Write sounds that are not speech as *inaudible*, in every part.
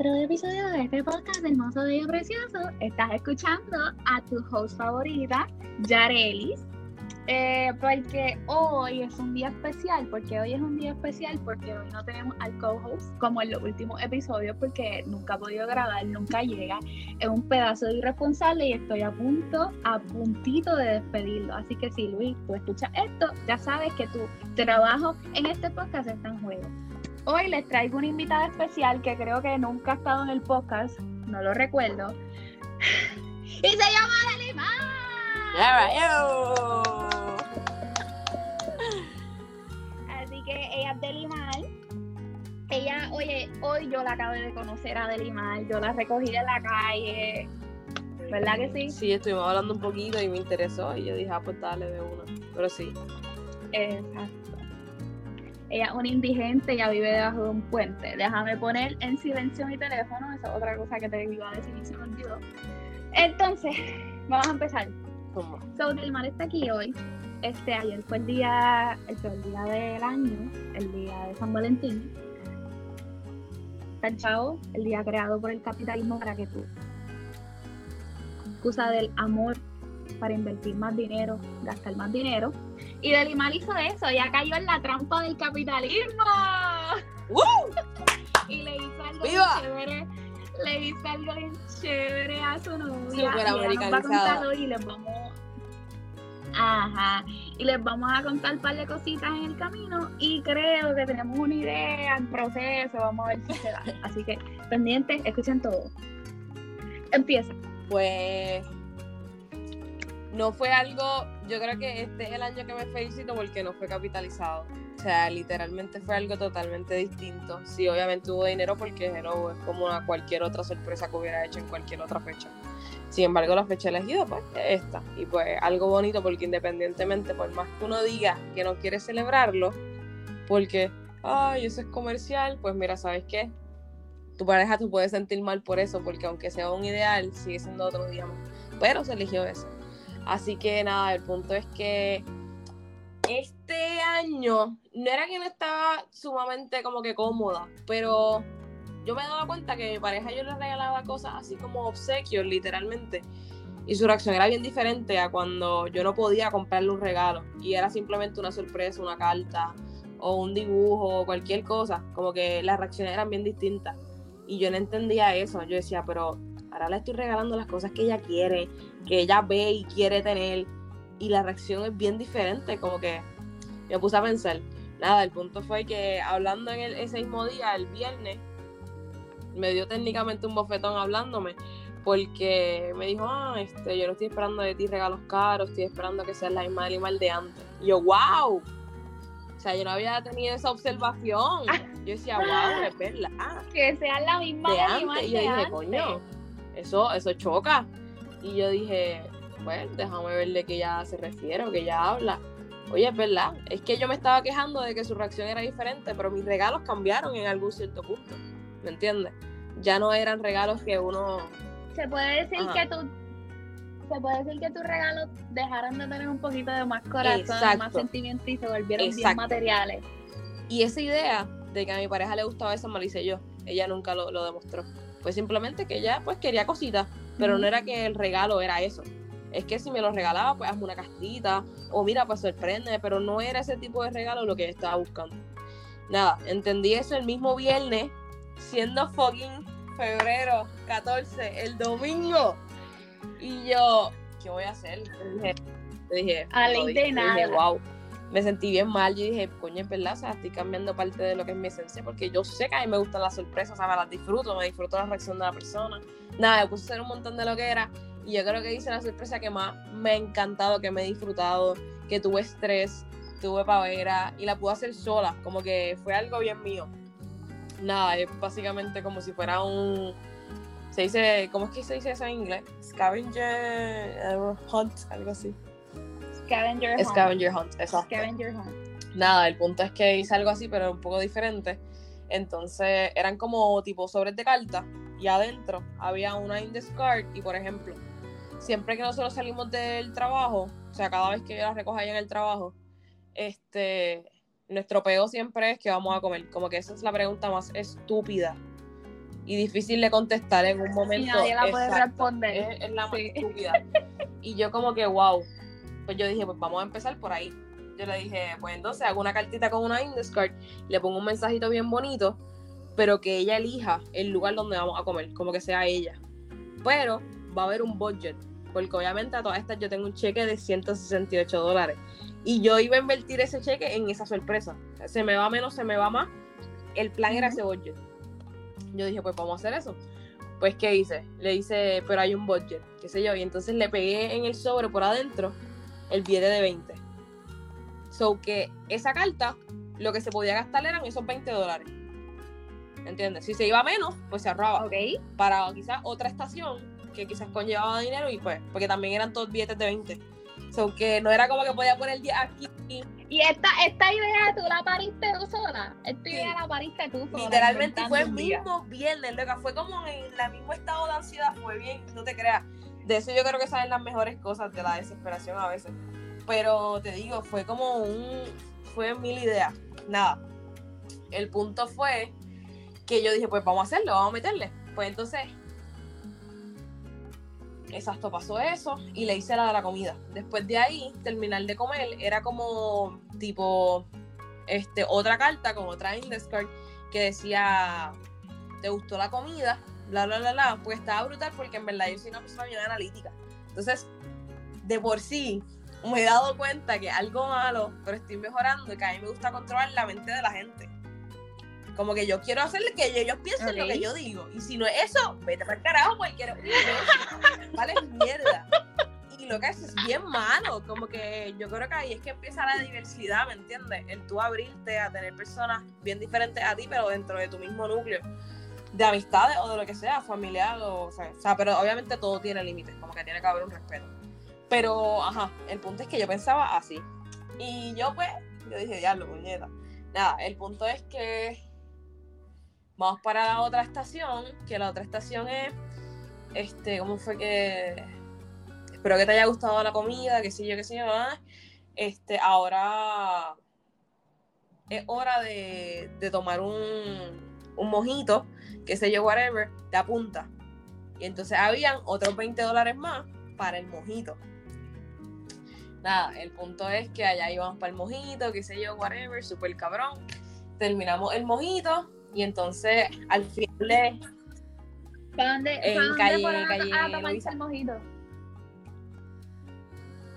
otro episodio de este podcast hermoso, bello, precioso. Estás escuchando a tu host favorita, Yarelis. Eh, porque hoy es un día especial, porque hoy es un día especial, porque hoy no tenemos al co-host como en los últimos episodios, porque nunca ha podido grabar, nunca llega. Es un pedazo de irresponsable y estoy a punto, a puntito de despedirlo. Así que si Luis, tú escuchas esto, ya sabes que tu trabajo en este podcast está en juego. Hoy les traigo una invitada especial que creo que nunca ha estado en el podcast, no lo recuerdo. *laughs* y se llama Delimar. Así que ella es Delimar. Ella, oye, hoy yo la acabo de conocer a Delimar, yo la recogí de la calle. ¿Verdad que sí? Sí, estuvimos hablando un poquito y me interesó y yo dije, ah, pues dale de una. Pero sí. Exacto. Ella es una indigente, ella vive debajo de un puente. Déjame poner en silencio mi teléfono, esa es otra cosa que te iba a decir y se me olvidó. Entonces, vamos a empezar. ¿Cómo? So, Dilmar está aquí hoy. Este, ayer fue el día, el peor día del año, el día de San Valentín. Chao, el día creado por el capitalismo para que tú, excusa del amor para invertir más dinero, gastar más dinero. Y Delimar hizo eso, ya cayó en la trampa del capitalismo. y le hizo algo bien chévere. Le hizo algo bien chévere a su novia. Súper y ella nos va a contar y les vamos. Ajá. Y les vamos a contar un par de cositas en el camino. Y creo que tenemos una idea en proceso. Vamos a ver si se da. *laughs* Así que pendientes, escuchen todo. Empieza. Pues no fue algo, yo creo que este es el año que me felicito porque no fue capitalizado. O sea, literalmente fue algo totalmente distinto. Sí, obviamente hubo dinero porque es como una- cualquier otra sorpresa que hubiera hecho en cualquier otra fecha. Sin embargo, la fecha elegida, pues, es esta. Y pues algo bonito porque independientemente, por más que uno diga que no quiere celebrarlo, porque, ay, eso es comercial, pues mira, ¿sabes qué? Tu pareja te puede sentir mal por eso, porque aunque sea un ideal, sigue siendo otro día más. Pero se eligió eso. Así que nada, el punto es que este año no era que no estaba sumamente como que cómoda, pero yo me daba cuenta que mi pareja yo le regalaba cosas así como obsequios, literalmente. Y su reacción era bien diferente a cuando yo no podía comprarle un regalo. Y era simplemente una sorpresa, una carta, o un dibujo, o cualquier cosa. Como que las reacciones eran bien distintas. Y yo no entendía eso. Yo decía, pero ahora le estoy regalando las cosas que ella quiere, que ella ve y quiere tener. Y la reacción es bien diferente. Como que me puse a pensar. Nada, el punto fue que hablando en el- ese mismo día, el viernes, me dio técnicamente un bofetón hablándome, porque me dijo, ah, este, yo no estoy esperando de ti regalos caros, estoy esperando que seas la misma animal de antes. Y yo, wow. O sea, yo no había tenido esa observación. Yo decía, wow, es verdad. Que sea la misma De de antes. Animal Y yo dije, antes. coño, eso, eso choca. Y yo dije, bueno, déjame ver de qué ella se refiere o que ella habla. Oye, es verdad, es que yo me estaba quejando de que su reacción era diferente, pero mis regalos cambiaron en algún cierto punto. ¿Me entiendes? Ya no eran regalos que uno. Se puede decir Ajá. que tu se puede decir que tus regalos dejaron de tener un poquito de más corazón, Exacto. más sentimiento y se volvieron bien materiales. Y esa idea de que a mi pareja le gustaba eso me la hice yo. Ella nunca lo, lo demostró. Fue simplemente que ella pues quería cositas, pero no era que el regalo era eso. Es que si me lo regalaba, pues hazme una castita, o mira, pues sorprende, pero no era ese tipo de regalo lo que yo estaba buscando. Nada, entendí eso el mismo viernes, siendo fucking febrero 14, el domingo. Y yo, ¿qué voy a hacer? Yo dije, dije, A dije, wow. Me sentí bien mal. Yo dije, coño, es verdad, estoy cambiando parte de lo que es mi esencia, porque yo sé que a mí me gustan las sorpresas, o sea, me las disfruto, me disfruto la reacción de la persona. Nada, me puse a hacer un montón de lo que era, y yo creo que hice la sorpresa que más me ha encantado, que me he disfrutado, que tuve estrés, tuve pavera, y la pude hacer sola, como que fue algo bien mío. Nada, es básicamente como si fuera un. Se dice, ¿cómo es que se dice eso en inglés? Scavenger eh, hunt, algo así. Scavenger hunt. Scavenger hunt, exacto. Scavenger hunt. Nada, el punto es que hice algo así, pero un poco diferente. Entonces eran como tipo sobres de cartas y adentro había una in discard y por ejemplo, siempre que nosotros salimos del trabajo, o sea, cada vez que yo la recojo ahí en el trabajo, este, nuestro peo siempre es que vamos a comer. Como que esa es la pregunta más estúpida y difícil de contestar en un momento. Y nadie la puede exacto. responder. Es, es la más Sí. estúpida. Y yo como que, wow. Pues yo dije, pues vamos a empezar por ahí. Yo le dije, pues entonces hago una cartita con una index card, le pongo un mensajito bien bonito, pero que ella elija el lugar donde vamos a comer, como que sea ella. Pero va a haber un budget, porque obviamente a todas estas yo tengo un cheque de 168 dólares. Y yo iba a invertir ese cheque en esa sorpresa. Se me va menos, se me va más. El plan era ese budget. Yo dije, pues vamos a hacer eso. Pues, ¿qué hice? Le hice, pero hay un budget, qué sé yo. Y entonces le pegué en el sobre por adentro el billete de 20. So que esa carta, lo que se podía gastar eran esos 20 dólares. ¿Entiendes? Si se iba menos, pues se ahorraba Ok. para quizás otra estación que quizás conllevaba dinero y pues, porque también eran todos billetes de 20. So que no era como que podía poner 10 aquí. Y esta, esta idea tú la pariste tú sola. Esta Sí. idea la pariste tú sola. Literalmente fue el día. mismo viernes, loca. Fue como en el mismo estado de ansiedad, fue bien, no te creas. De eso yo creo que salen las mejores cosas de la desesperación a veces. Pero te digo, fue como un. Fue mil ideas. Nada. El punto fue que yo dije, pues vamos a hacerlo, vamos a meterle. Pues entonces. Exacto, pasó eso y le hice la de la comida. Después de ahí, terminar de comer, era como tipo este, otra carta con otra index card que decía, ¿te gustó la comida? Bla, bla, bla, bla. Pues estaba brutal porque en verdad yo soy una persona bien analítica. Entonces, de por sí, me he dado cuenta que algo malo, pero estoy mejorando y que a mí me gusta controlar la mente de la gente. Como que yo quiero hacerle que ellos piensen lo Ok. que yo digo. Y si no es eso, vete para el carajo porque eres. Vale mierda. Y lo que es es bien malo. Como que yo creo que ahí es que empieza la diversidad, ¿me entiendes? El tú abrirte a tener personas bien diferentes a ti, pero dentro de tu mismo núcleo de amistades o de lo que sea, familiar o, sea, pero obviamente todo tiene límites, como que tiene que haber un respeto. Pero, ajá, el punto es que yo pensaba así. Y yo, pues, yo dije, diablo, puñeta. Nada, el punto es que vamos para la otra estación, que la otra estación es, este, ¿cómo fue que? Espero que te haya gustado la comida, que sé yo, que sé yo, ah. Este, ahora es hora de, de tomar un, un mojito, que sé yo, whatever, te apunta. Y entonces habían otros 20 dólares más para el mojito. Nada, el punto es que allá íbamos para el mojito, qué sé yo, whatever, súper cabrón. Terminamos el mojito y entonces al final le- ¿Para dónde, En para dónde calle- fueron a- calle a tomarse Luisa. el mojito?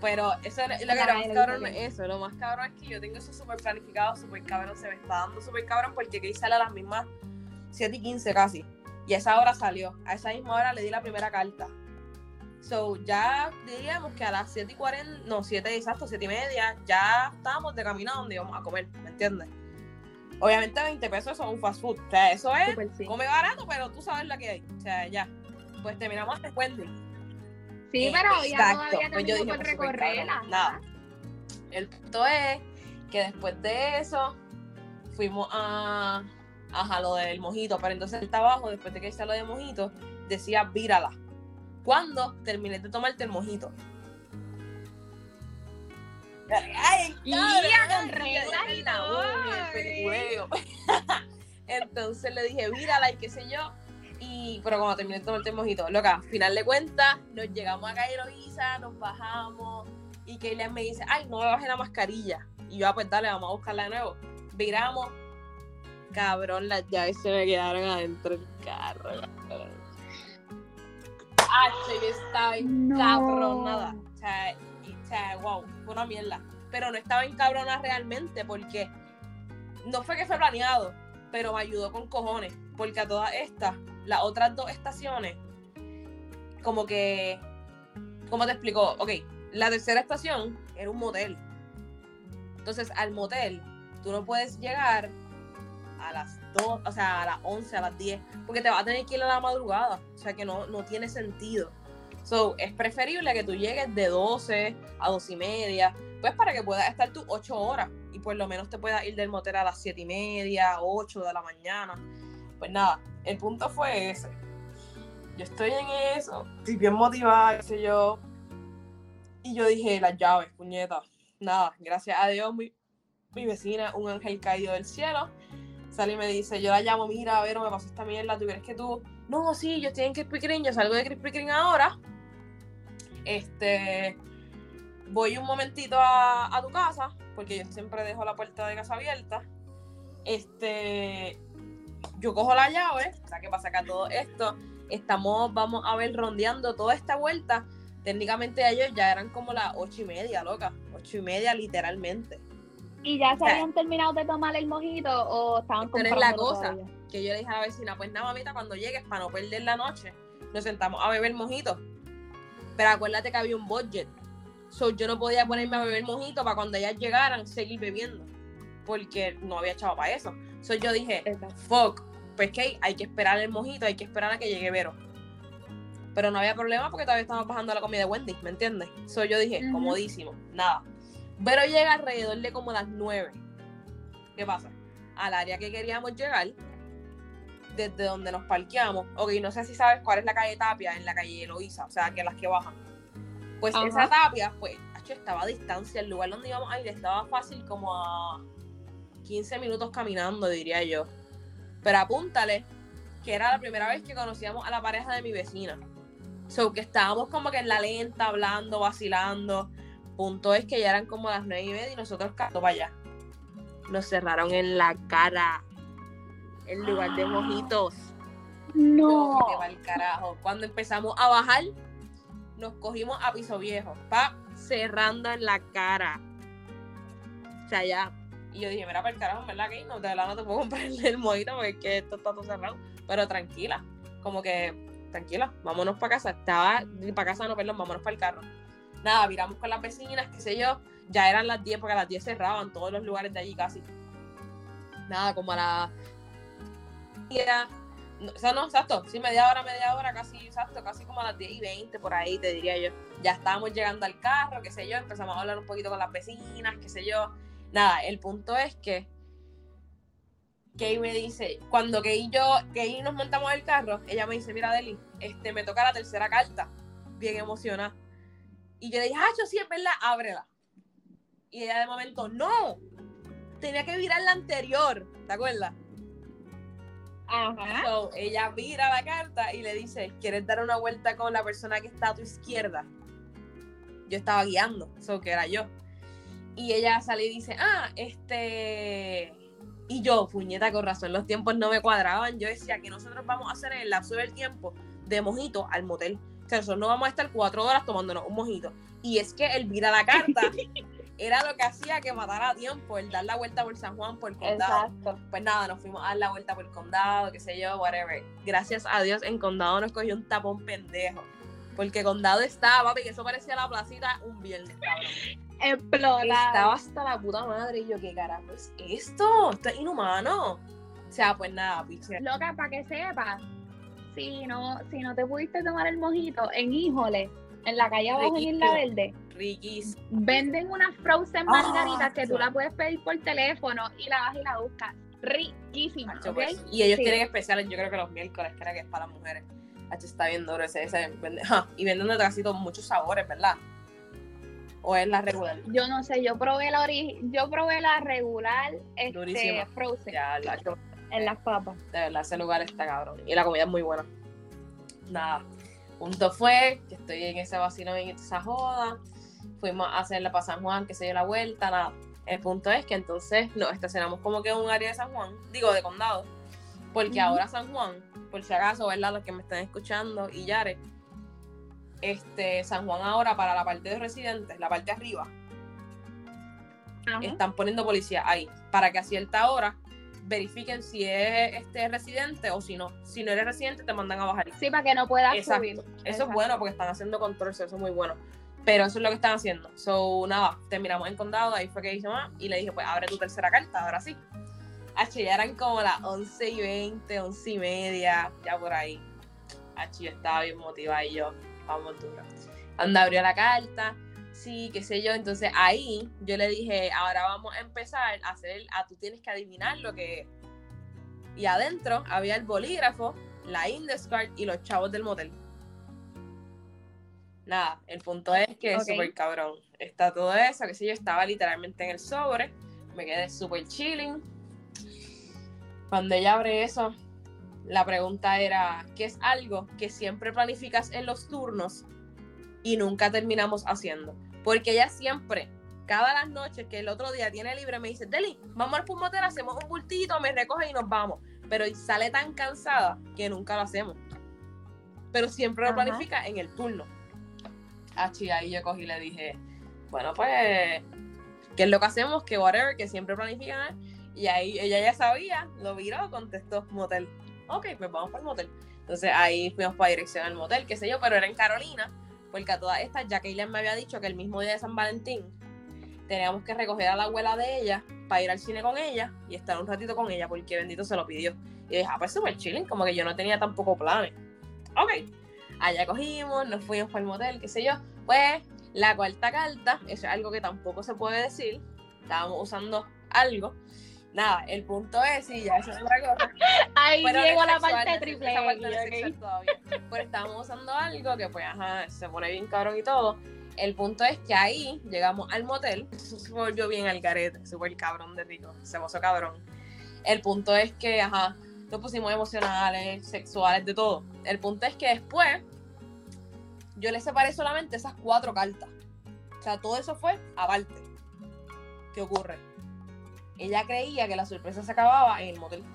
Pero eso es lo que La era más calle cabrón es eso. Lo más cabrón es que yo tengo eso súper planificado, súper cabrón. Se me está dando súper cabrón porque que sale a las mismas 7 y 15 casi. Y a esa hora salió. A esa misma hora le di la primera carta. So, ya diríamos que a las 7 y 40, no, 7 exacto, 7 y media, ya estábamos de camino a donde íbamos a comer, ¿me entiendes? Obviamente 20 pesos eso es un fast food. O sea, eso es sí. come barato, pero tú sabes lo que hay. O sea, ya. Pues terminamos de Wendy. Sí, Eh, pero ya exacto. todavía Pues yo camino dije, por pues, recorrerla. Nada. El punto es que después de eso fuimos a, a lo del mojito, pero entonces el abajo, después de que hice lo del mojito, decía vírala. Cuando terminé de tomarte el mojito. Ay. *laughs* Entonces le dije, vírala y qué sé yo. Y, pero cuando terminé de tomarte el mojito, loca, al final de cuentas, nos llegamos a Loiza, nos bajamos. Y Kayla me dice, ay, no me bajé la mascarilla. Y yo, ah, pues dale, vamos a buscarla de nuevo. Viramos. Cabrón, las llaves se me quedaron adentro del carro. Ah, yo estaba No. encabronada. O sea, y- o sea, wow, fue una mierda. Pero no estaba encabronada realmente porque no fue que fue planeado, pero me ayudó con cojones. Porque a todas estas, las otras dos estaciones, como que, ¿cómo te explico? Ok, la tercera estación era un motel. Entonces, al motel, tú no puedes llegar a las 2, o sea, a las 11, a las 10, porque te vas a tener que ir a la madrugada. O sea, que no, no tiene sentido. So, es preferible que tú llegues de 12 a 12 y media, pues para que puedas estar tú 8 horas y por lo menos te puedas ir del motel a las 7 y media, 8 de la mañana. Pues nada, el punto fue ese. Yo estoy en eso, estoy bien motivada, qué sé yo. Y yo dije, las llaves, puñeta. Nada, gracias a Dios, mi, mi vecina, un ángel caído del cielo, sale me dice, yo la llamo, mira, a ver, me pasó esta mierda, ¿tú crees que tú? No, sí, yo estoy en Krispy Kreme, yo salgo de Krispy Kreme ahora. Este, voy un momentito a, a tu casa, porque yo siempre dejo la puerta de casa abierta. Este, yo cojo la llave, o sea, que pasa acá todo esto, estamos, vamos a ver, rondeando toda esta vuelta. Técnicamente ellos ya eran como las ocho y media, loca. Ocho y media, literalmente. ¿Y ya se habían terminado de tomar el mojito o estaban Pero es la cosa que yo le dije a la vecina, pues nada, mamita, cuando llegues, para no perder la noche, nos sentamos a beber mojito. Pero acuérdate que había un budget. So, yo no podía ponerme a beber mojito para cuando ellas llegaran seguir bebiendo. Porque no había echado para eso. So, yo dije, fuck, pues que hay que esperar el mojito, hay que esperar a que llegue Vero. Pero no había problema porque todavía estábamos bajando la comida de Wendy, ¿me entiendes? So, yo dije, comodísimo, nada. Vero llega alrededor de como las 9. ¿Qué pasa? Al área que queríamos llegar, desde donde nos parqueamos. Ok, no sé si sabes cuál es la calle Tapia en la calle Eloísa, o sea, que las que bajan. Pues esa tapia, pues, estaba a distancia. El lugar donde íbamos a ir estaba fácil como a 15 minutos caminando, diría yo. Pero apúntale que era la primera vez que conocíamos a la pareja de mi vecina. So que estábamos como que en la lenta, hablando, vacilando. Punto es que ya eran como las nueve y media y nosotros cayendo para allá. Nos cerraron en la cara. En lugar de mojitos. No. carajo. Cuando empezamos a bajar, nos cogimos a piso viejo. Pa, cerrando en la cara. O sea, ya. Y yo dije, mira, para el carajo, ¿verdad que no? De verdad no te puedo *laughs* comprar el mojito porque es que esto está todo cerrado. Pero tranquila. Como que, tranquila, vámonos para casa. Estaba, para casa no, perdón, vámonos para el carro. Nada, viramos con las vecinas, qué sé yo. Ya eran las 10 porque a las 10 cerraban todos los lugares de allí casi. Nada, como a las o sea, no, exacto, sí, media hora, media hora, casi, exacto, casi como a las 10 y 20 por ahí, te diría yo. Ya estábamos llegando al carro, qué sé yo, empezamos a hablar un poquito con las vecinas, qué sé yo. Nada, el punto es que Kay me dice, cuando Kay y yo, Kay nos montamos el carro, ella me dice, mira Deli, este, me toca la tercera carta, bien emocionada. Y yo le dije, ah, yo sí, es verdad, ábrela. Y ella de momento, no, tenía que virar la anterior, ¿te acuerdas? ella mira la carta y le dice, ¿quieres dar una vuelta con la persona que está a tu izquierda? Yo estaba guiando, eso que era yo. Y ella sale y dice, ah, este... Y yo, puñeta, con razón, los tiempos no me cuadraban. Yo decía que nosotros vamos a hacer en el lapso del tiempo de mojito al motel. Nosotros no vamos a estar cuatro horas tomándonos un mojito. Y es que él vira la carta *laughs* era lo que hacía que matara a tiempo, el dar la vuelta por San Juan, por el condado. Exacto. Pues nada, nos fuimos a dar la vuelta por el condado, qué sé yo, whatever. Gracias a Dios, en condado nos cogió un tapón pendejo. Porque condado estaba, papi, que eso parecía la placita un viernes. Explotado. Estaba hasta la puta madre. Y yo, ¿qué carajo es esto? Esto es inhumano. O sea, pues nada, piche. Loca, para que sepas, si no, si no te pudiste tomar el mojito en Híjole, en la calle abajo en Isla Verde. Riquísimo. Venden unas frozen margaritas que tú la puedes pedir por teléfono y la vas y la buscas. Riquísima. Pues, y ellos tienen especiales, yo creo que los miércoles, creo que es para las mujeres. H está bien duro ese. ese y venden de casi muchos sabores, ¿verdad? ¿O es la regular? Yo no sé, yo probé la yo probé la regular este, frozen. Ya, la, en las papas. De verdad, ese lugar está cabrón. Y la comida es muy buena. Nada punto fue que estoy en ese vacino en esa joda. Fuimos a hacerla para San Juan, que se dio la vuelta, nada. El punto es que entonces nos estacionamos como que en un área de San Juan, digo de condado, porque ahora San Juan, por si acaso, ¿verdad? Los que me están escuchando y Yare, este, San Juan ahora para la parte de residentes, la parte de arriba, están poniendo policía ahí, para que a cierta hora verifiquen si es este residente o si no. Si no eres residente, te mandan a bajar. Sí, para que no puedas subir. Eso es bueno porque están haciendo control, eso es muy bueno. Pero eso es lo que están haciendo. So, nada, terminamos en condado, ahí fue que hice más y le dije, pues abre tu tercera carta, ahora sí. H, ya eran como las 11 y 20, 11 y media, ya por ahí. H, yo estaba bien motivada y yo, vamos duro. Anda, abrió la carta, sí, qué sé yo. Entonces ahí yo le dije, ahora vamos a empezar a hacer, a tú tienes que adivinar lo que Y adentro había el bolígrafo, la Indescard y los chavos del motel. Nada, el punto es que es súper cabrón. Está todo eso, que sé yo, estaba literalmente en el sobre. Me quedé súper chilling. Cuando ella abre eso, la pregunta era, ¿qué es algo que siempre planificas en los turnos y nunca terminamos haciendo? Porque ella siempre, cada las noches que el otro día tiene libre, me dice, Deli, vamos al motel, hacemos un bultito, me recoge y nos vamos. Pero sale tan cansada que nunca lo hacemos. Pero siempre lo planifica en el turno. Ah, ahí yo cogí y le dije, bueno, pues, ¿qué es lo que hacemos? Que whatever, que siempre planifican. Y ahí ella ya sabía, lo viró, contestó motel. Ok, pues vamos para el motel. Entonces ahí fuimos para dirección al motel, qué sé yo, pero era en Carolina, porque a todas estas, ya que me había dicho que el mismo día de San Valentín teníamos que recoger a la abuela de ella para ir al cine con ella y estar un ratito con ella, porque bendito se lo pidió. Y dije, ah, pues súper chilling, como que yo no tenía tampoco planes. Ok, allá cogimos, nos fuimos para el motel, qué sé yo. Pues la cuarta carta, eso es algo que tampoco se puede decir, estábamos usando algo. Nada, el punto es, y ya eso es otra cosa. *laughs* Ahí llegó la parte triple. Pero estábamos usando algo que pues, ajá, se pone bien cabrón y todo. El punto es que ahí llegamos al motel, se volvió bien al garete, el cabrón de rico, se puso cabrón. El punto es que, ajá, nos pusimos emocionales, sexuales, de todo. El punto es que después yo le separé solamente esas cuatro cartas. O sea, todo eso fue aparte. ¿Qué ocurre? Ella creía que la sorpresa se acababa en el motel.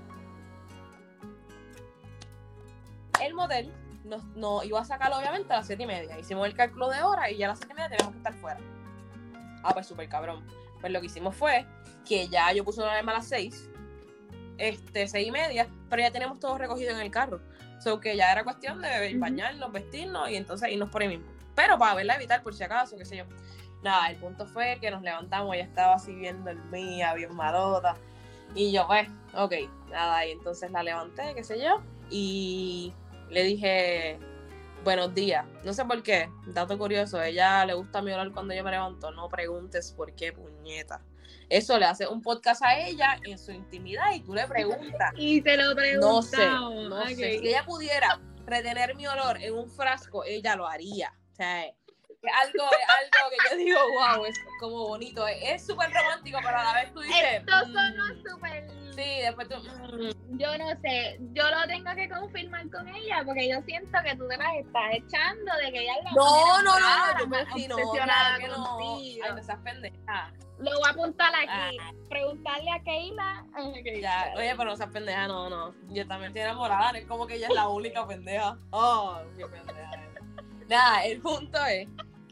El motel nos, iba a sacar obviamente a las siete y media. Hicimos el cálculo de hora y ya a las siete y media teníamos que estar fuera. Ah, pues súper cabrón. Pues lo que hicimos fue que ya yo puse una alarma a las seis, este, seis y media, pero ya tenemos todo recogido en el carro. So que ya era cuestión de bañarnos, vestirnos y entonces irnos por ahí mismo. Pero para verla evitar por si acaso, qué sé yo. Nada, el punto fue que nos levantamos, ella estaba así bien dormida, bien malota. Y yo, pues, ok, nada, y entonces la levanté, qué sé yo, y le dije, buenos días. No sé por qué, dato curioso, ella le gusta mi olor cuando yo me levanto, no preguntes por qué, puñeta. Eso le hace un podcast a ella en su intimidad y tú le preguntas. *laughs* Y te lo preguntas. No sé, no sé. Si ella pudiera retener mi olor en un frasco, ella lo haría. O sea, algo, algo que yo digo, wow, es como bonito. Es súper romántico, pero a la vez tú dices. Esto sonó mm, súper. Sí, después tú. Mm". Yo no sé, yo lo tengo que confirmar con ella porque yo siento que tú te las estás echando de que ella es la No, no, no, yo me no, claro que no. Ay, no seas pendeja. Lo voy a apuntar aquí. Ah. Preguntarle a Keila. Ya, oye, pero no seas pendeja, no, no. Yo también estoy enamorada, es como que ella es la única pendeja. Oh, qué pendeja. Nada, el punto es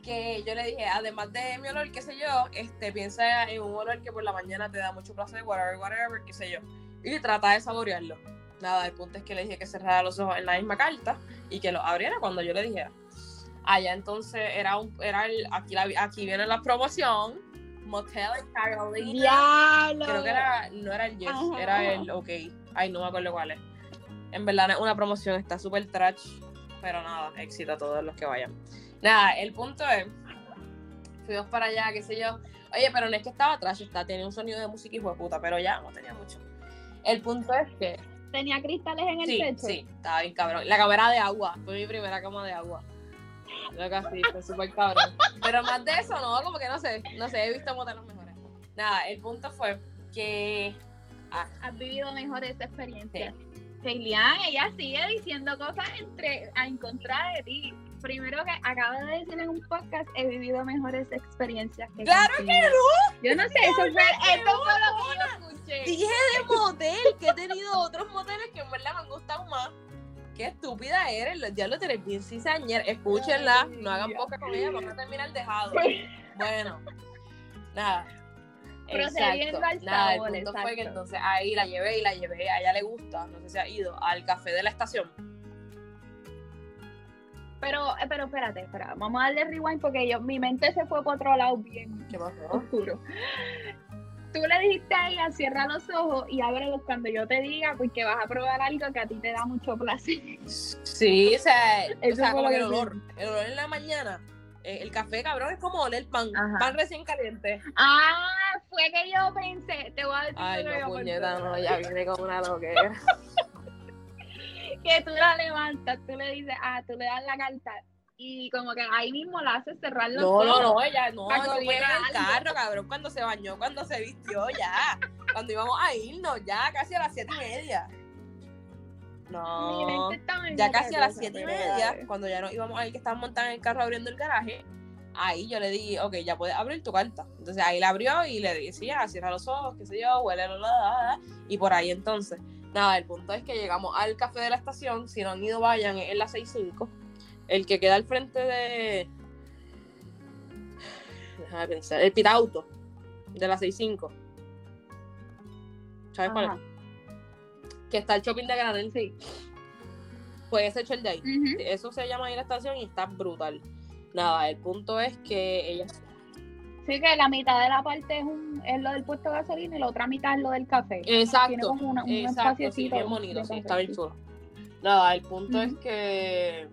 que yo le dije, además de mi olor, qué sé yo, este, piensa en un olor que por la mañana te da mucho placer, whatever, whatever, qué sé yo. Y trata de saborearlo. Nada, el punto es que le dije que cerrara los ojos en la misma carta y que lo abriera cuando yo le dijera. Allá entonces era un, era el, aquí, aquí viene la promoción, Motel Carolina. Creo que era, no era el Yes, era el OK. Ay, no me acuerdo cuál es. En verdad es una promoción, está súper trash, pero nada, éxito a todos los que vayan. Nada, el punto es, fuimos para allá, qué sé yo. Oye, pero no es que estaba trash, está, tenía un sonido de música y fue puta, pero ya no tenía mucho. El punto es que... ¿Tenía cristales en el sí, techo? Sí, estaba bien cabrón. La cámara de agua, fue mi primera cama de agua. Lo casi, fue súper cabrón. Pero más de eso, no, como que no sé, no sé, he visto modelos mejores. Nada, el punto fue que... Ah, Has vivido mejores experiencias. Sí. ella sigue diciendo cosas entre a encontrar de ti. Primero que acaba de decir en un podcast, he vivido mejores experiencias que ¡Claro que no! Yo no sé, eso fue, esto fue lo que yo escuché. Dije de motel, que he tenido otros moteles que en verdad me han gustado más. Qué estúpida eres, los diablos tenés bien cizañera. Escúchenla, no hagan poca con ella, vamos a terminar dejado. Bueno, nada. Procediendo al Nada, el punto fue que entonces ahí la llevé y la llevé, a ella le gusta, no sé si ha ido, al café de la estación. Pero, eh, pero espérate, espera, vamos a darle rewind porque yo, mi mente se fue por otro lado bien ¿Qué pasó? oscuro tú le dijiste a ella, cierra los ojos y ábrelos cuando yo te diga, porque vas a probar algo que a ti te da mucho placer. Sí, o sea, o sea como el olor, el olor en la mañana. Eh, el café, cabrón, es como oler pan, pan recién caliente. Ah, fue que yo pensé, te voy a decir Ay, no, puñeta, no, ya viene como una loquera. *laughs* que tú la levantas, tú le dices, ah, tú le das la carta, y como que ahí mismo la hace cerrar los No, no, no, ella no, eso fue en el carro, cabrón, cuando se bañó, cuando se vistió, ya. cuando íbamos a irnos, ya casi a las siete y media. No, ya casi a las siete y media, cuando ya nos íbamos a ir, que estábamos montando en el carro abriendo el garaje, ahí yo le di, ok, ya puedes abrir tu carta. Entonces ahí la abrió y le decía, cierra los ojos, qué sé yo, huele, la, y por ahí entonces. Nada, el punto es que llegamos al café de la estación, si no han ido vayan, en la 65, el que queda al frente de... Déjame pensar, el Pitauto, de la 65. ¿Sabes cuál es? que está el shopping de Granel. Sí. Pues ese hecho el de ahí. Eso se llama ahí la estación y está brutal. Nada, el punto es que ella. Sí, que la mitad de la parte es, un, es lo del puesto de gasolina y la otra mitad es lo del café. Exacto. Tiene como una, un exacto, sí, bien bonito, sí, está bien chulo. Nada, el punto es que.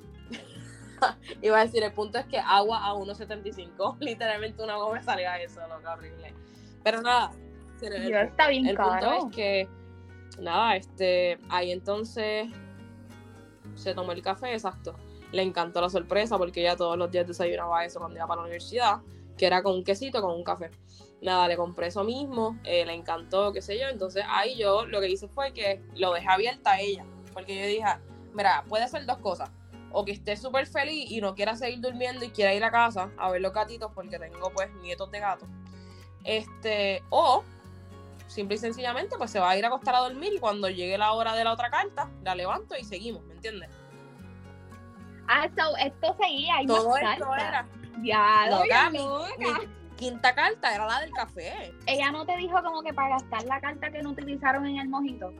*laughs* Iba a decir, el punto es que agua a 1.75. *laughs* Literalmente una agua me salía eso, lo que horrible. Pero nada. El, está bien el punto es que nada, este, ahí entonces se tomó el café, exacto. Le encantó la sorpresa porque ella todos los días desayunaba eso cuando iba para la universidad, que era con un quesito, con un café. Nada, le compré eso mismo, eh, le encantó, qué sé yo. Entonces ahí yo lo que hice fue que lo dejé abierta a ella, porque yo dije, mira, puede ser dos cosas. O que esté súper feliz y no quiera seguir durmiendo y quiera ir a casa a ver los gatitos porque tengo pues nietos de gatos. Este, o simple y sencillamente, pues se va a ir a acostar a dormir y cuando llegue la hora de la otra carta, la levanto y seguimos, ¿me entiendes? Ah, so, esto seguía. Hay Todo esto era. Ya, loca, mi, quinta carta era la del café. Ella no te dijo como que para gastar la carta que no utilizaron en el mojito.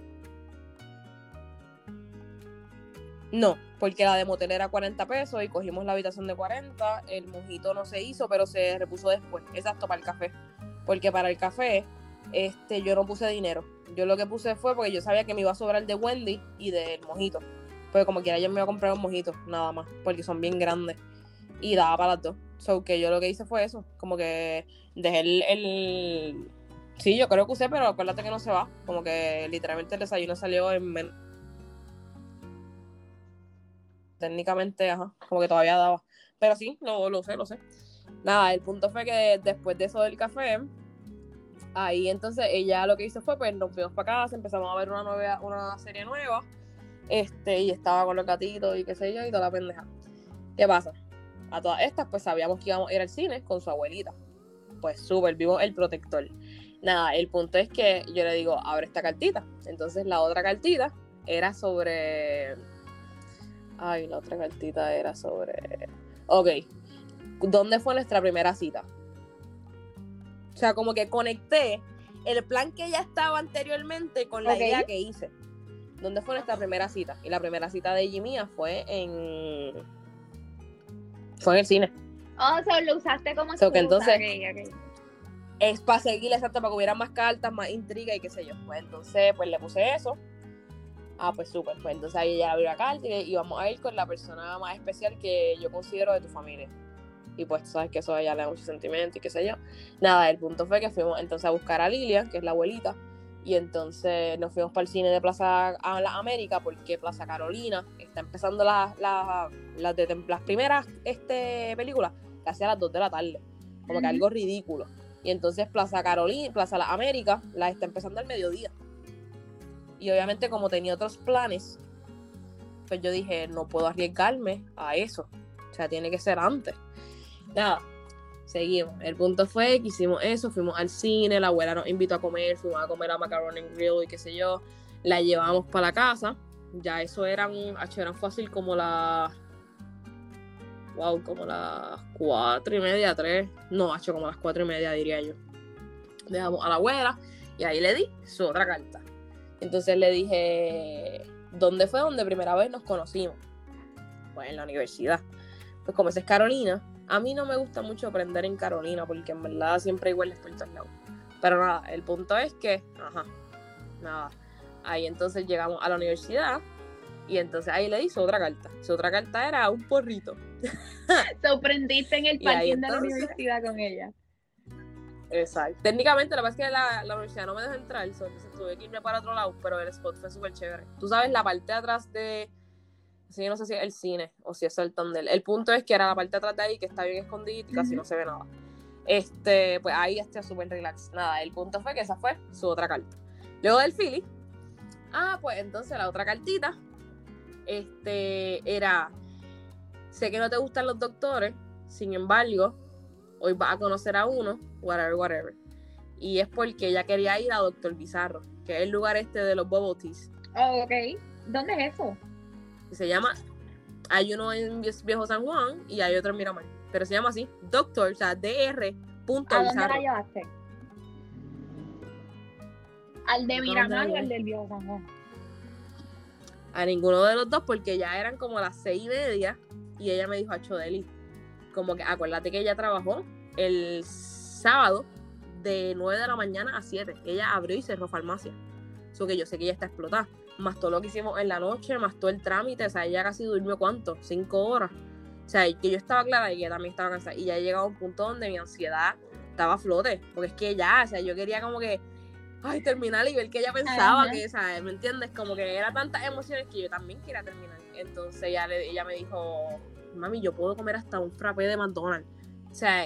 No, porque la de motel era 40 pesos y cogimos la habitación de 40. El mojito no se hizo, pero se repuso después. Exacto, para el café. Porque para el café este, yo no puse dinero. Yo lo que puse fue porque yo sabía que me iba a sobrar de Wendy y del mojito. Pues como quiera yo me iba a comprar un mojito, nada más, porque son bien grandes. Y daba para las dos. So que yo lo que hice fue eso, como que dejé el, Sí, yo creo que usé, pero acuérdate que no se va. Como que literalmente el desayuno salió en menos. Técnicamente, ajá, como que todavía daba. Pero sí, lo, lo sé, lo sé. Nada, el punto fue que después de eso del café, ahí entonces ella lo que hizo fue, pues nos fuimos para casa, empezamos a ver una, nueva, una serie nueva, este, y estaba con los gatitos y qué sé yo, y toda la pendeja. ¿Qué pasa? A todas estas, pues sabíamos que íbamos a ir al cine con su abuelita. Pues súper, vivo el protector. Nada, el punto es que yo le digo, abre esta cartita. Entonces la otra cartita era sobre... Ay, la otra cartita era sobre... Ok, ¿dónde fue nuestra primera cita? O sea, como que conecté el plan que ya estaba anteriormente con la idea que hice. ¿Dónde fue nuestra primera cita? Y la primera cita de Jimmy fue en. Fue en el cine. Oh, so lo usaste como so que entonces Es para seguir, exacto, para que hubiera más cartas, más intriga y qué sé yo. Pues entonces, pues le puse eso. Ah, pues súper. Pues entonces ahí ya abrió la carta y íbamos a ir con la persona más especial que yo considero de tu familia y pues sabes que eso a ella le da mucho sentimiento y qué sé yo. Nada, el punto fue que fuimos entonces a buscar a Lilia, que es la abuelita, y entonces nos fuimos para el cine de Plaza a la América porque Plaza Carolina está empezando las la, la, las primeras este, películas casi a las 2 de la tarde, como que algo ridículo. Y entonces Plaza Carolina, Plaza La América, la está empezando al mediodía. Y obviamente como tenía otros planes, pues yo dije, no puedo arriesgarme a eso. O sea, tiene que ser antes. Nada, seguimos. El punto fue que hicimos eso, fuimos al cine, la abuela nos invitó a comer, fuimos a comer a Macaroni Grill y qué sé yo. La llevamos para la casa. Ya eso eran, eran fácil como las wow, como las cuatro y media, tres, no, hecho como las cuatro y media diría yo. Dejamos a la abuela y ahí le di su otra carta. Entonces le dije, ¿dónde fue donde primera vez nos conocimos? Pues en la universidad. Pues como esa es Carolina, a mí no me gusta mucho aprender en Carolina porque en verdad siempre igual estoy todos lados. Pero nada, el punto es que, ajá, nada. Ahí entonces llegamos a la universidad y entonces ahí le hice otra carta. Su otra carta era un porrito. *laughs* Sorprendiste en el *laughs* parking de la universidad con ella. Exacto. Técnicamente, que pasa es que la, la universidad no me dejó entrar, entonces tuve que irme para otro lado, pero el spot fue súper chévere. Tú sabes, la parte de atrás de Sí, no sé si es el cine o si es el túnel. El punto es que era la parte de atrás de ahí que está bien escondida y casi no se ve nada. Este, pues ahí estoy súper relax. Nada, el punto fue que esa fue su otra carta. Luego del Philly, ah, pues entonces la otra cartita, este, era, sé que no te gustan los doctores, sin embargo, hoy vas a conocer a uno, whatever, whatever. Y es porque ella quería ir a Doctor Bizarro, que es el lugar este de los bubble teas. Oh, ok. ¿Dónde es eso? Se llama, hay uno en Viejo San Juan y hay otro en Miramar. Pero se llama así, Doctor, o sea, DR. Punto ¿A dónde Bizarro. la llevaste? ¿Al de ¿Dónde Miramar o al del Viejo San Juan? A ninguno de los dos, porque ya eran como las seis y media. Y ella me dijo a Chodeli, como que acuérdate que ella trabajó el sábado de 9 de la mañana a 7. Ella abrió y cerró farmacia. Eso que yo sé que ella está explotada. Más todo lo que hicimos en la noche, más todo el trámite. O sea, ella casi durmió cuánto? Cinco horas. O sea, y que yo estaba clara y ella también estaba cansada. Y ya he llegado a un punto donde mi ansiedad estaba a flote. Porque es que ya, o sea, yo quería como que, ay, terminar y ver que ella pensaba que, sea, ¿me entiendes? Como que era tantas emociones que yo también quería terminar. Entonces ella, le- ella me dijo, mami, yo puedo comer hasta un frappé de McDonald's. O sea,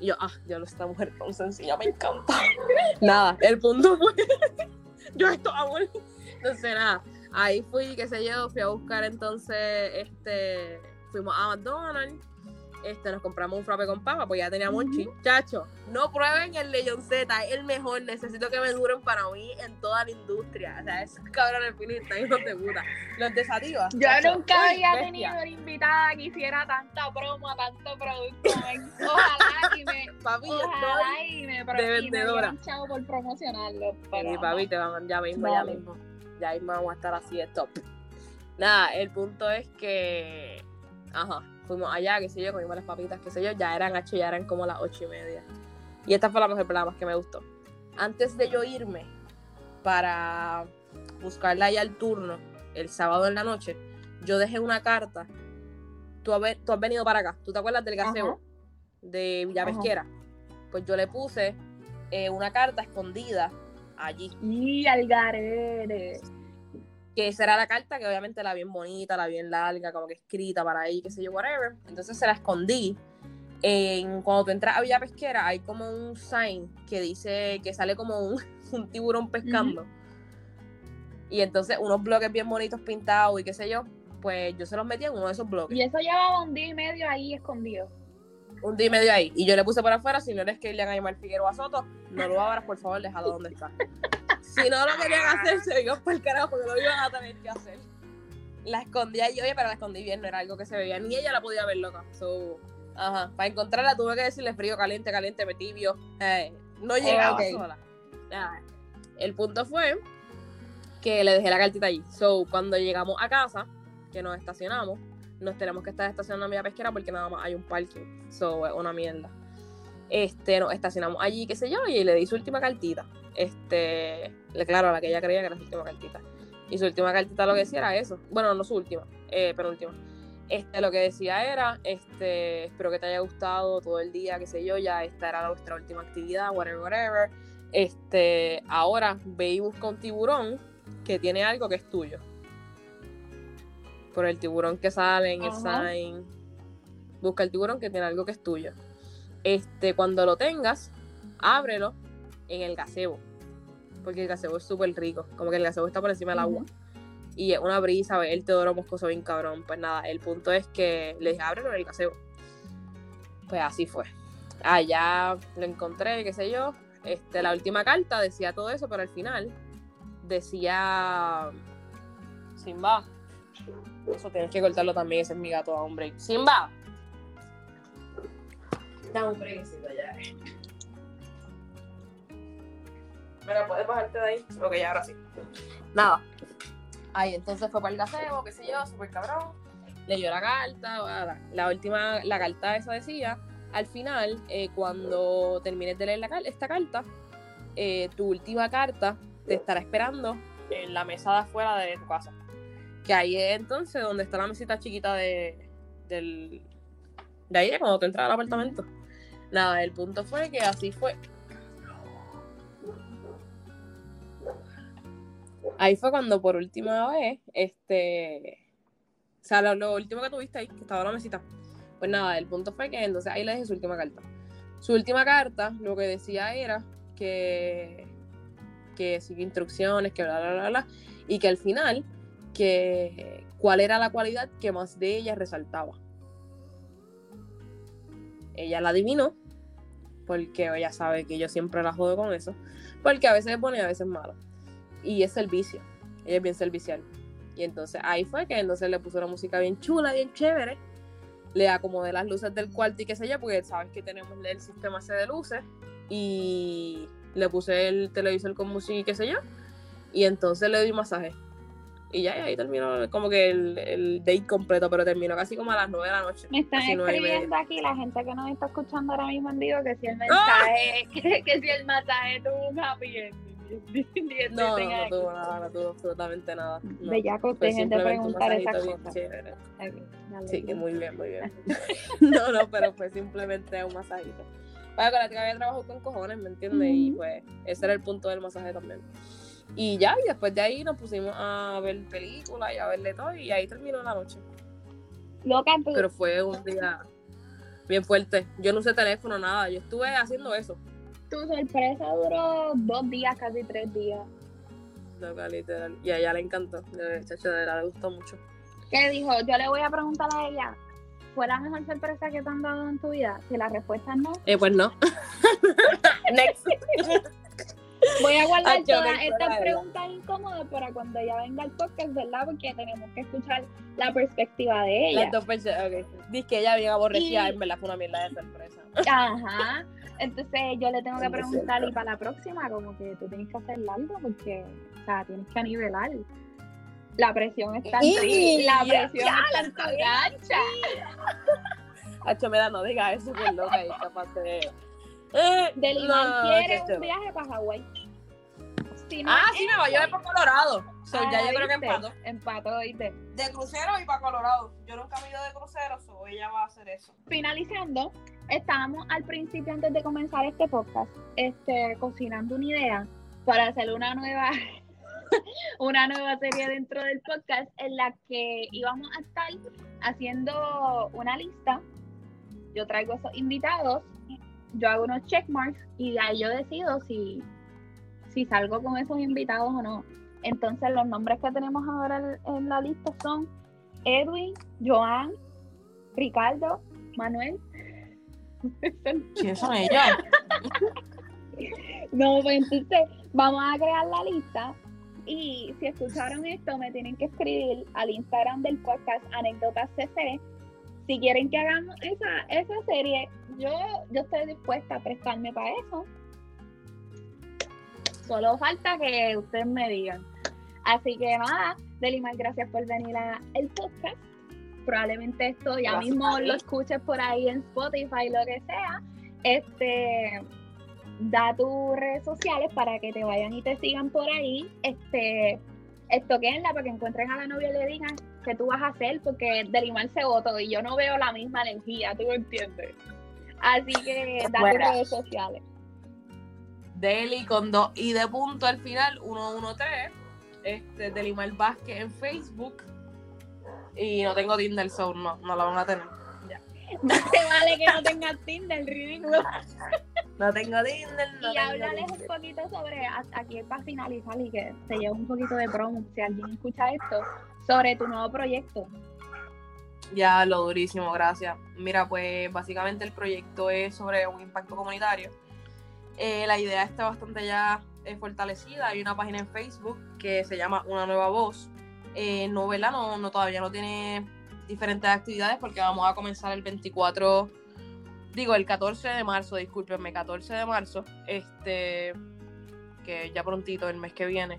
y yo, ah, yo esta mujer tan sencilla, me encanta. *laughs* nada, el punto fue, *laughs* yo esto amor. *laughs* Entonces, nada, ahí fui, qué sé yo, fui a buscar entonces, este, fuimos a McDonald's, este, nos compramos un frappe con papa, pues ya teníamos un Ujú. Chacho, no prueben el Legion Z, es el mejor, necesito que me duren para mí en toda la industria. O sea, esos cabrones finistas, hijos de puta. Los de Sativa. Yo chacho, nunca había tenido una invitada que hiciera tanta promo, tanto producto. Ojalá y me, *laughs* Papi, ojalá y me, de y me vendedora. chavo por promocionarlo. Pero, Sí, papi, te van, ya mismo, ya mismo. Ya mismo vamos a estar así de top. Nada, el punto es que. Ajá, fuimos allá, qué sé yo, comimos las papitas, qué sé yo, ya eran ocho, ya eran como las ocho y media. Y esta fue la mejor más que me gustó. Antes de yo irme para buscarla ya al turno, el sábado en la noche, yo dejé una carta. Tú, has- tú has venido para acá, ¿tú te acuerdas del gaseo? Ajá. De Villa Ajá. Pesquera. Pues yo le puse eh, una carta escondida allí. Y al garete. que esa era la carta, que obviamente la bien bonita, la bien larga, como que escrita para ahí, qué sé yo, whatever. Entonces se la escondí. En, cuando tú entras a Villa Pesquera, hay como un sign que dice que sale como un, *laughs* un tiburón pescando. Y entonces unos bloques bien bonitos pintados y qué sé yo, pues yo se los metí en uno de esos bloques. Y eso llevaba un día y medio ahí escondido. Un día y medio ahí. Y yo le puse por afuera, si no eres que le hagan llamar Figueroa Soto, no lo abras, por favor, déjalo donde está. Si no lo querían hacer, se iban por el carajo, porque lo iban a tener que hacer. La escondí allí, oye, pero la escondí bien, no era algo que se veía, ni ella la podía ver loca. So, ajá, para encontrarla tuve que decirle frío, caliente, caliente, me tibio. Eh, no llegaba Ok. sola. Nada. El punto fue que le dejé la cartita allí. So, cuando llegamos a casa, que nos estacionamos, nos tenemos que estar estacionando en Villa Pesquera porque nada más hay un parking. So, una mierda. Este, nos estacionamos allí, qué sé yo, y le di su última cartita. Este, claro, la que ella creía que era su última cartita. Y su última cartita lo que decía era eso. Bueno, no su última, eh, pero última. Este, lo que decía era, este, espero que te haya gustado todo el día, qué sé yo, ya esta era nuestra última actividad, whatever, whatever. Este, ahora ve y busca un tiburón que tiene algo que es tuyo. Por el tiburón que sale en el sign. Busca el tiburón que tiene algo que es tuyo. Este, cuando lo tengas, ábrelo en el gazebo. Porque el gazebo es súper rico. Como que el gazebo está por encima del agua. Y es una brisa, el Teodoro Moscoso bien cabrón. Pues nada, el punto es que le dije, ábrelo en el gazebo. Pues así fue. Allá lo encontré, qué sé yo. Este, la última carta decía todo eso, pero al final decía Simba. Eso tienes que cortarlo también, ese es mi gato, da un break. Simba. Un breakcito ya. Mira, puedes bajarte de ahí. Ok, ya ahora sí. Nada. Ahí entonces fue para el gazebo, qué sé yo, súper cabrón. Leyó la carta, la, última, la carta esa decía, al final, eh, cuando termines de leer la, esta carta, eh, tu última carta te estará esperando en la mesa de afuera de tu casa. Que ahí es entonces donde está la mesita chiquita de, del, de ahí, cuando te entras al apartamento. Nada, el punto fue que así fue. Ahí fue cuando por última vez, este. O sea, lo, último que tuviste ahí, que estaba la mesita. Pues nada, el punto fue que entonces ahí le dejé su última carta. Su última carta lo que decía era que, que sigue instrucciones, que bla, bla, bla, bla, y que al final, que cuál era la cualidad que más de ella resaltaba. Ella la adivinó, porque ella sabe que yo siempre la jodo con eso, porque a veces es bueno y a veces es malo. Y es el vicio, ella es bien servicial. Y entonces ahí fue que entonces le puso una música bien chula, bien chévere, le acomodé las luces del cuarto y qué sé yo, porque sabes que tenemos el sistema ese de luces, y le puse el televisor con música y qué sé yo, y entonces le di masaje. Y ya, y ahí terminó como que el, el, date completo, pero terminó casi como a las 9 de la noche. Me están escribiendo aquí la gente que nos está escuchando ahora mismo en vivo que si el mensaje, ¡Ah! *laughs* que, que, si el masaje tuvo un happy ending. *laughs* No, no, no tuvo nada, no tuvo absolutamente nada. No. Bellaco, de preguntar esas cosas. Okay, sí, que muy bien, muy bien. *laughs* no, no, pero fue simplemente un masajito. Para con la que había trabajado con cojones, ¿me entiendes? Uh -huh. Y pues ese era el punto del masaje también. Y ya, y después de ahí nos pusimos a ver películas y a verle todo, y ahí terminó la noche. Loca, tú. Pero fue un día bien fuerte. Yo no usé teléfono, nada. Yo estuve haciendo eso. Tu sorpresa duró dos días, casi tres días. Loca, literal. Y a ella le encantó. De verdad, le gustó mucho. ¿Qué dijo? Yo le voy a preguntar a ella. ¿Fue la mejor sorpresa que te han dado en tu vida? Si la respuesta es no. Eh, pues no. *laughs* Next. *laughs* Voy a guardar todas estas preguntas incómodas para cuando ella venga al podcast, ¿verdad? Porque tenemos que escuchar la perspectiva de ella. Las dos personas, ok. Dice que ella bien aborrecida, y... en verdad fue una mierda de sorpresa. Ajá. Entonces yo le tengo que preguntar y para la próxima, como que tú tienes que hacer algo porque, o sea, tienes que nivelar. La presión está en la presión ya, está gancha. Hacho, *laughs* me da, no diga eso, que loca y capaz de eh, Del no, quiere un viaje para Hawái. Si no, ah, sí, me va a llevar para Colorado. So, ah, ya yo creo que empato. Empato, ¿oíste? De crucero y para Colorado. Yo nunca he ido de crucero, so ella va a hacer eso. Finalizando, estábamos al principio, antes de comenzar este podcast, este, cocinando una idea para hacer una nueva *laughs* una nueva serie dentro del podcast en la que íbamos a estar haciendo una lista. Yo traigo esos invitados yo hago unos checkmarks y de ahí yo decido si, si salgo con esos invitados o no. Entonces los nombres que tenemos ahora en la lista son Edwin, Joan, Ricardo, Manuel. ¿Quiénes son ellos? no, pues entonces vamos a crear la lista y si escucharon esto me tienen que escribir al Instagram del podcast Anécdotas CC si quieren que hagamos esa, esa serie, yo, yo estoy dispuesta a prestarme para eso. Solo falta que ustedes me digan. Así que nada, Delimar, gracias por venir al podcast. Probablemente esto ya gracias mismo lo escuches por ahí en Spotify, lo que sea. Este, da tus redes sociales para que te vayan y te sigan por ahí. Este, estoquenla para que encuentren a la novia y le digan qué tú vas a hacer, porque Delimar se votó y yo no veo la misma energía, tú entiendes. Así que da tus redes sociales. Deli con dos y de punto al final, 113. Este, Delimar Vázquez en Facebook. Y no tengo Tinder, so no, no la van a tener. Ya. *laughs* No te vale que no tengas Tinder, ridículo. No tengo Tinder. No y háblales un poquito sobre, aquí para finalizar y que se lleve un poquito de promo, si alguien escucha esto, sobre tu nuevo proyecto. Ya, lo durísimo, gracias. Mira, pues básicamente el proyecto es sobre un impacto comunitario. Eh, la idea está bastante ya eh, fortalecida. Hay una página en Facebook que se llama Una Nueva Voz. Eh, no, no, todavía no tiene diferentes actividades porque vamos a comenzar el 24, digo el 14 de marzo, discúlpenme, 14 de marzo, este, que ya prontito, el mes que viene.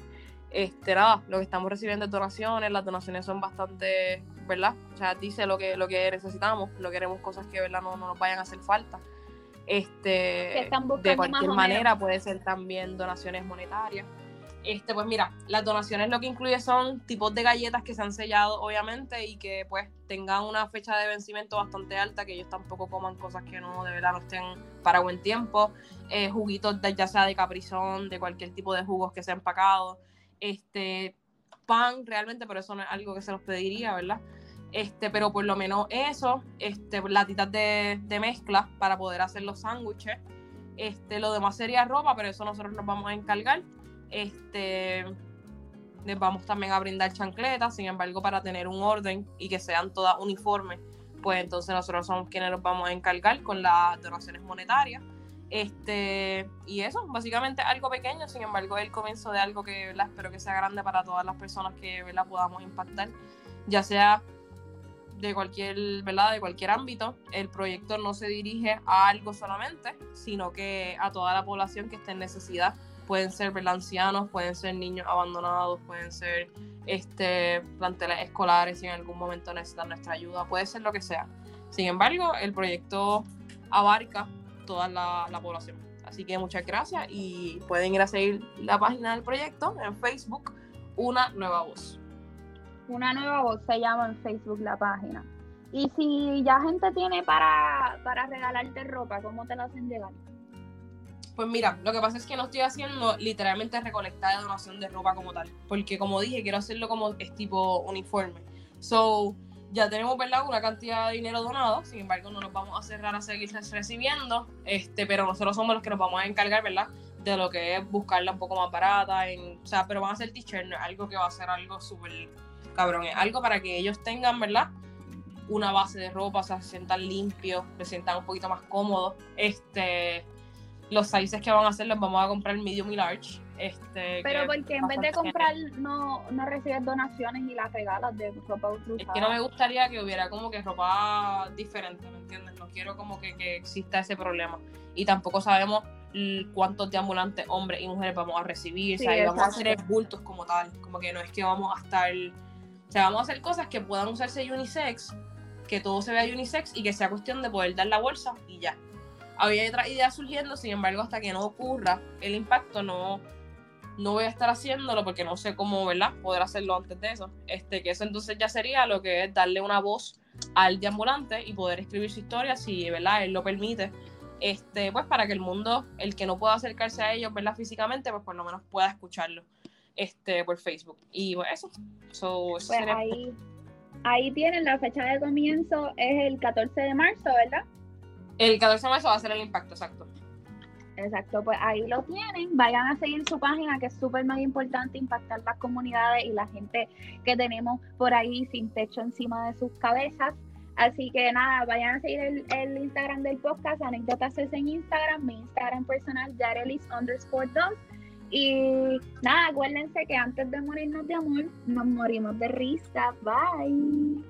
Este, nada, lo que estamos recibiendo es donaciones, las donaciones son bastante, ¿verdad? O sea, dice lo que, lo que necesitamos, no queremos cosas que, ¿verdad? No, no nos vayan a hacer falta. Este, de cualquier manera, puede ser también donaciones monetarias. Este, pues mira, las donaciones lo que incluye son tipos de galletas que se han sellado, obviamente, y que pues tengan una fecha de vencimiento bastante alta, que ellos tampoco coman cosas que no de verdad no estén para buen tiempo, eh, juguitos de, ya sea de caprizón, de cualquier tipo de jugos que sea empacado, este, pan realmente, pero eso no es algo que se nos pediría, ¿verdad? Este, pero por lo menos eso, este, latitas de, de mezcla para poder hacer los sándwiches. Este, lo demás sería ropa, pero eso nosotros nos vamos a encargar. Este, les vamos también a brindar chancletas, sin embargo, para tener un orden y que sean todas uniformes, pues entonces nosotros somos quienes nos vamos a encargar con las donaciones monetarias. Este, y eso, básicamente algo pequeño, sin embargo, es el comienzo de algo que espero que sea grande para todas las personas que la podamos impactar, ya sea de cualquier, ¿verdad? de cualquier ámbito. El proyecto no se dirige a algo solamente, sino que a toda la población que esté en necesidad. Pueden ser ancianos, pueden ser niños abandonados, pueden ser este, planteles escolares si en algún momento necesitan nuestra ayuda, puede ser lo que sea. Sin embargo, el proyecto abarca toda la, la población. Así que muchas gracias y pueden ir a seguir la página del proyecto en Facebook, Una Nueva Voz. Una Nueva Voz se llama en Facebook la página. Y si ya gente tiene para, para regalarte ropa, ¿cómo te la hacen llegar? Pues mira, lo que pasa es que no estoy haciendo literalmente recolectar de donación de ropa como tal. Porque como dije, quiero hacerlo como es tipo uniforme. So, ya tenemos, ¿verdad? Una cantidad de dinero donado, sin embargo no nos vamos a cerrar a seguir recibiendo, este, pero nosotros somos los que nos vamos a encargar, ¿verdad? De lo que es buscarla un poco más barata, en, o sea, pero van a ser t-shirts, algo que va a ser algo súper cabrón, es algo para que ellos tengan, ¿verdad? Una base de ropa, o sea, se sientan limpios, se sientan un poquito más cómodos, este, los sizes que van a hacer los vamos a comprar medium y large, este, Pero porque en vez de comprar no, no recibes donaciones y las regalas de ropa usada. Es que no me gustaría que hubiera como que ropa diferente, ¿me entiendes? No quiero como que, que exista ese problema. Y tampoco sabemos cuántos deambulantes hombres y mujeres vamos a recibir, o sea, vamos a hacer bultos como tal, como que no es que vamos a estar, o sea, vamos a hacer cosas que puedan usarse unisex, que todo se vea unisex y que sea cuestión de poder dar la bolsa y ya. Había otras ideas surgiendo, sin embargo, hasta que no ocurra el impacto, no, no voy a estar haciéndolo porque no sé cómo, ¿verdad? Poder hacerlo antes de eso. Este, que eso entonces ya sería lo que es darle una voz al deambulante y poder escribir su historia si, ¿verdad? Él lo permite. Este, pues para que el mundo, el que no pueda acercarse a ellos, ¿verdad? Físicamente, pues por lo menos pueda escucharlo este, por Facebook. Y pues eso. pues ahí, ahí tienen la fecha de comienzo, es el 14 de marzo, ¿verdad? El 14 de marzo va a ser el impacto, exacto. Exacto, pues ahí lo tienen. Vayan a seguir su página, que es súper más importante impactar las comunidades y la gente que tenemos por ahí sin techo encima de sus cabezas. Así que nada, vayan a seguir el, Instagram del podcast, anécdotas es en Instagram, mi Instagram personal, yarelis underscore 2. Y nada, acuérdense que antes de morirnos de amor, nos morimos de risa. Bye.